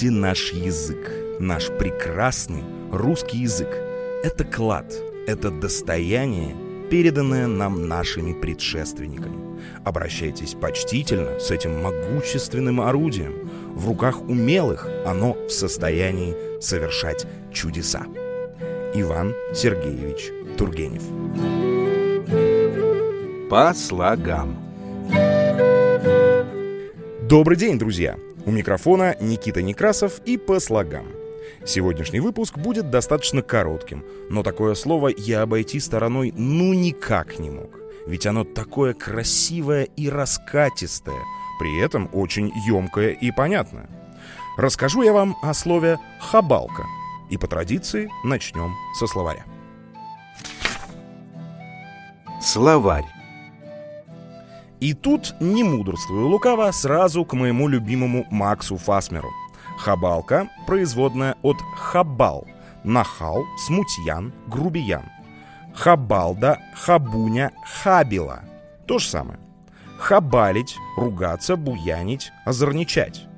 Цените наш язык, наш прекрасный русский язык. Это клад, это достояние, переданное нам нашими предшественниками. Обращайтесь почтительно с этим могущественным орудием. В руках умелых оно в состоянии совершать чудеса. Иван Сергеевич Тургенев. По слогам. Добрый день, друзья! У микрофона Никита Некрасов и по слогам. Сегодняшний выпуск будет достаточно коротким, но такое слово я обойти стороной ну никак не мог. Ведь оно такое красивое и раскатистое, при этом очень емкое и понятное. Расскажу я вам о слове «хабалка», и по традиции начнем со словаря. Словарь. И тут, не мудрствую лукаво, сразу к моему любимому Максу Фасмеру. Хабалка – производная от хабал, нахал, смутьян, грубиян. Хабалда, хабуня, хабила – то же самое. Хабалить, ругаться, буянить, озорничать.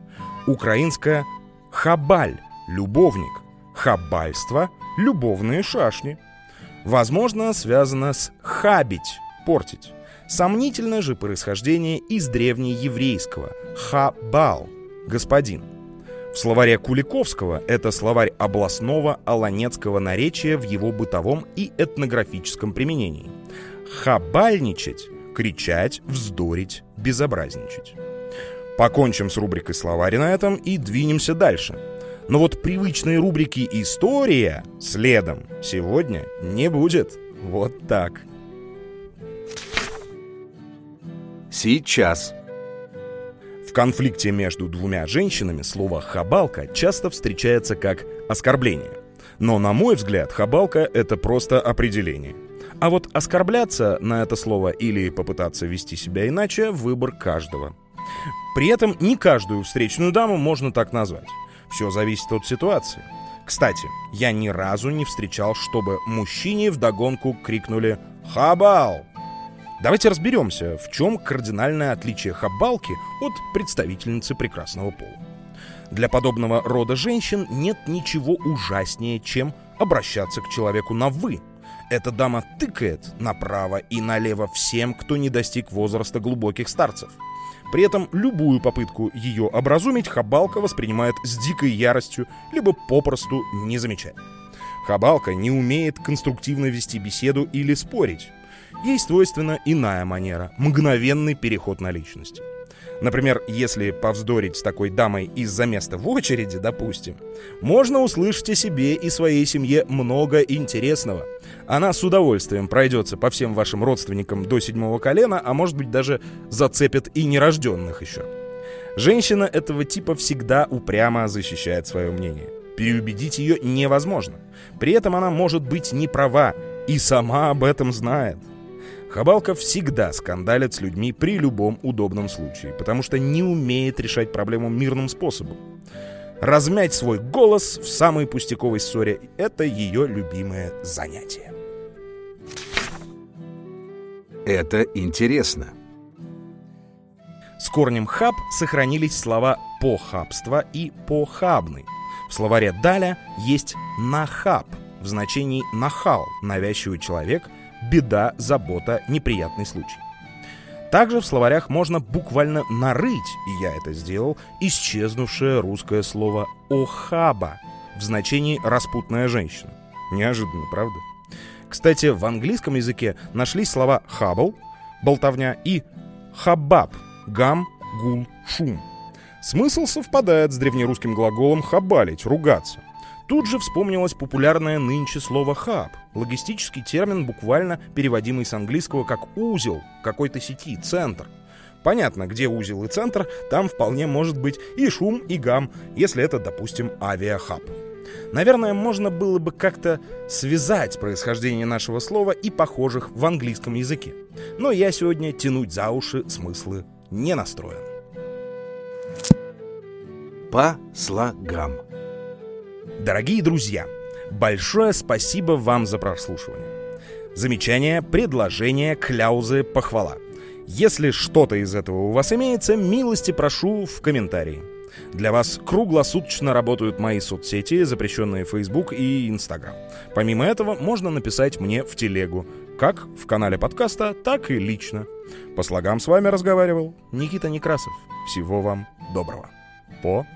Украинское хабаль – любовник. Хабальство – любовные шашни. Возможно, связано с хабить – портить. Сомнительное же происхождение из древнееврейского «хабал» — «господин». В словаре Куликовского это словарь областного аланецкого наречия в его бытовом и этнографическом применении. Хабальничать — кричать, вздорить, безобразничать. Покончим с рубрикой словаря на этом и двинемся дальше. Но вот привычной рубрики «История» следом сегодня не будет. Вот так. Сейчас. В конфликте между двумя женщинами слово «хабалка» часто встречается как оскорбление. Но, на мой взгляд, хабалка — это просто определение. А вот оскорбляться на это слово или попытаться вести себя иначе — выбор каждого. При этом не каждую встречную даму можно так назвать. Все зависит от ситуации. Кстати, я ни разу не встречал, чтобы мужчине вдогонку крикнули «Хабал!» Давайте разберемся, в чем кардинальное отличие хабалки от представительницы прекрасного пола. Для подобного рода женщин нет ничего ужаснее, чем обращаться к человеку на «вы». Эта дама тыкает направо и налево всем, кто не достиг возраста глубоких старцев. При этом любую попытку ее образумить Хабалка воспринимает с дикой яростью, либо попросту не замечает. Хабалка не умеет конструктивно вести беседу или спорить. Ей свойственна иная манера – мгновенный переход на личности. Например, если повздорить с такой дамой из-за места в очереди, допустим, можно услышать о себе и своей семье много интересного. Она с удовольствием пройдется по всем вашим родственникам до седьмого колена, а может быть даже зацепит и нерожденных еще. Женщина этого типа всегда упрямо защищает свое мнение. Переубедить ее невозможно. При этом она может быть не права и сама об этом знает. Хабалка всегда скандалит с людьми при любом удобном случае, потому что не умеет решать проблему мирным способом. Размять свой голос в самой пустяковой ссоре – это ее любимое занятие. Это интересно. С корнем «хаб» сохранились слова «похабство» и «похабный». В словаре «даля» есть «нахаб» в значении «нахал», навязчивый человек – беда, забота, неприятный случай. Также в словарях можно буквально нарыть, и я это сделал, исчезнувшее русское слово «охаба» в значении «распутная женщина». Неожиданно, правда? Кстати, в английском языке нашлись слова «hubble» — болтовня и «hubbub» — гам, гул, шум. Смысл совпадает с древнерусским глаголом «хабалить» — ругаться — Тут же вспомнилось популярное нынче слово «хаб» — логистический термин, буквально переводимый с английского как «узел» какой-то сети, центр. Понятно, где узел и центр, там вполне может быть и шум, и гам, если это, допустим, авиахаб. Наверное, можно было бы как-то связать происхождение нашего слова и похожих в английском языке. Но я сегодня тянуть за уши смыслы не настроен. По слогам. Дорогие друзья, большое спасибо вам за прослушивание. Замечания, предложения, кляузы, похвала. Если что-то из этого у вас имеется, милости прошу в комментарии. Для вас круглосуточно работают мои соцсети, запрещенные Facebook и Instagram. Помимо этого, можно написать мне в телегу, как в канале подкаста, так и лично. По слогам с вами разговаривал Никита Некрасов. Всего вам доброго. Пока.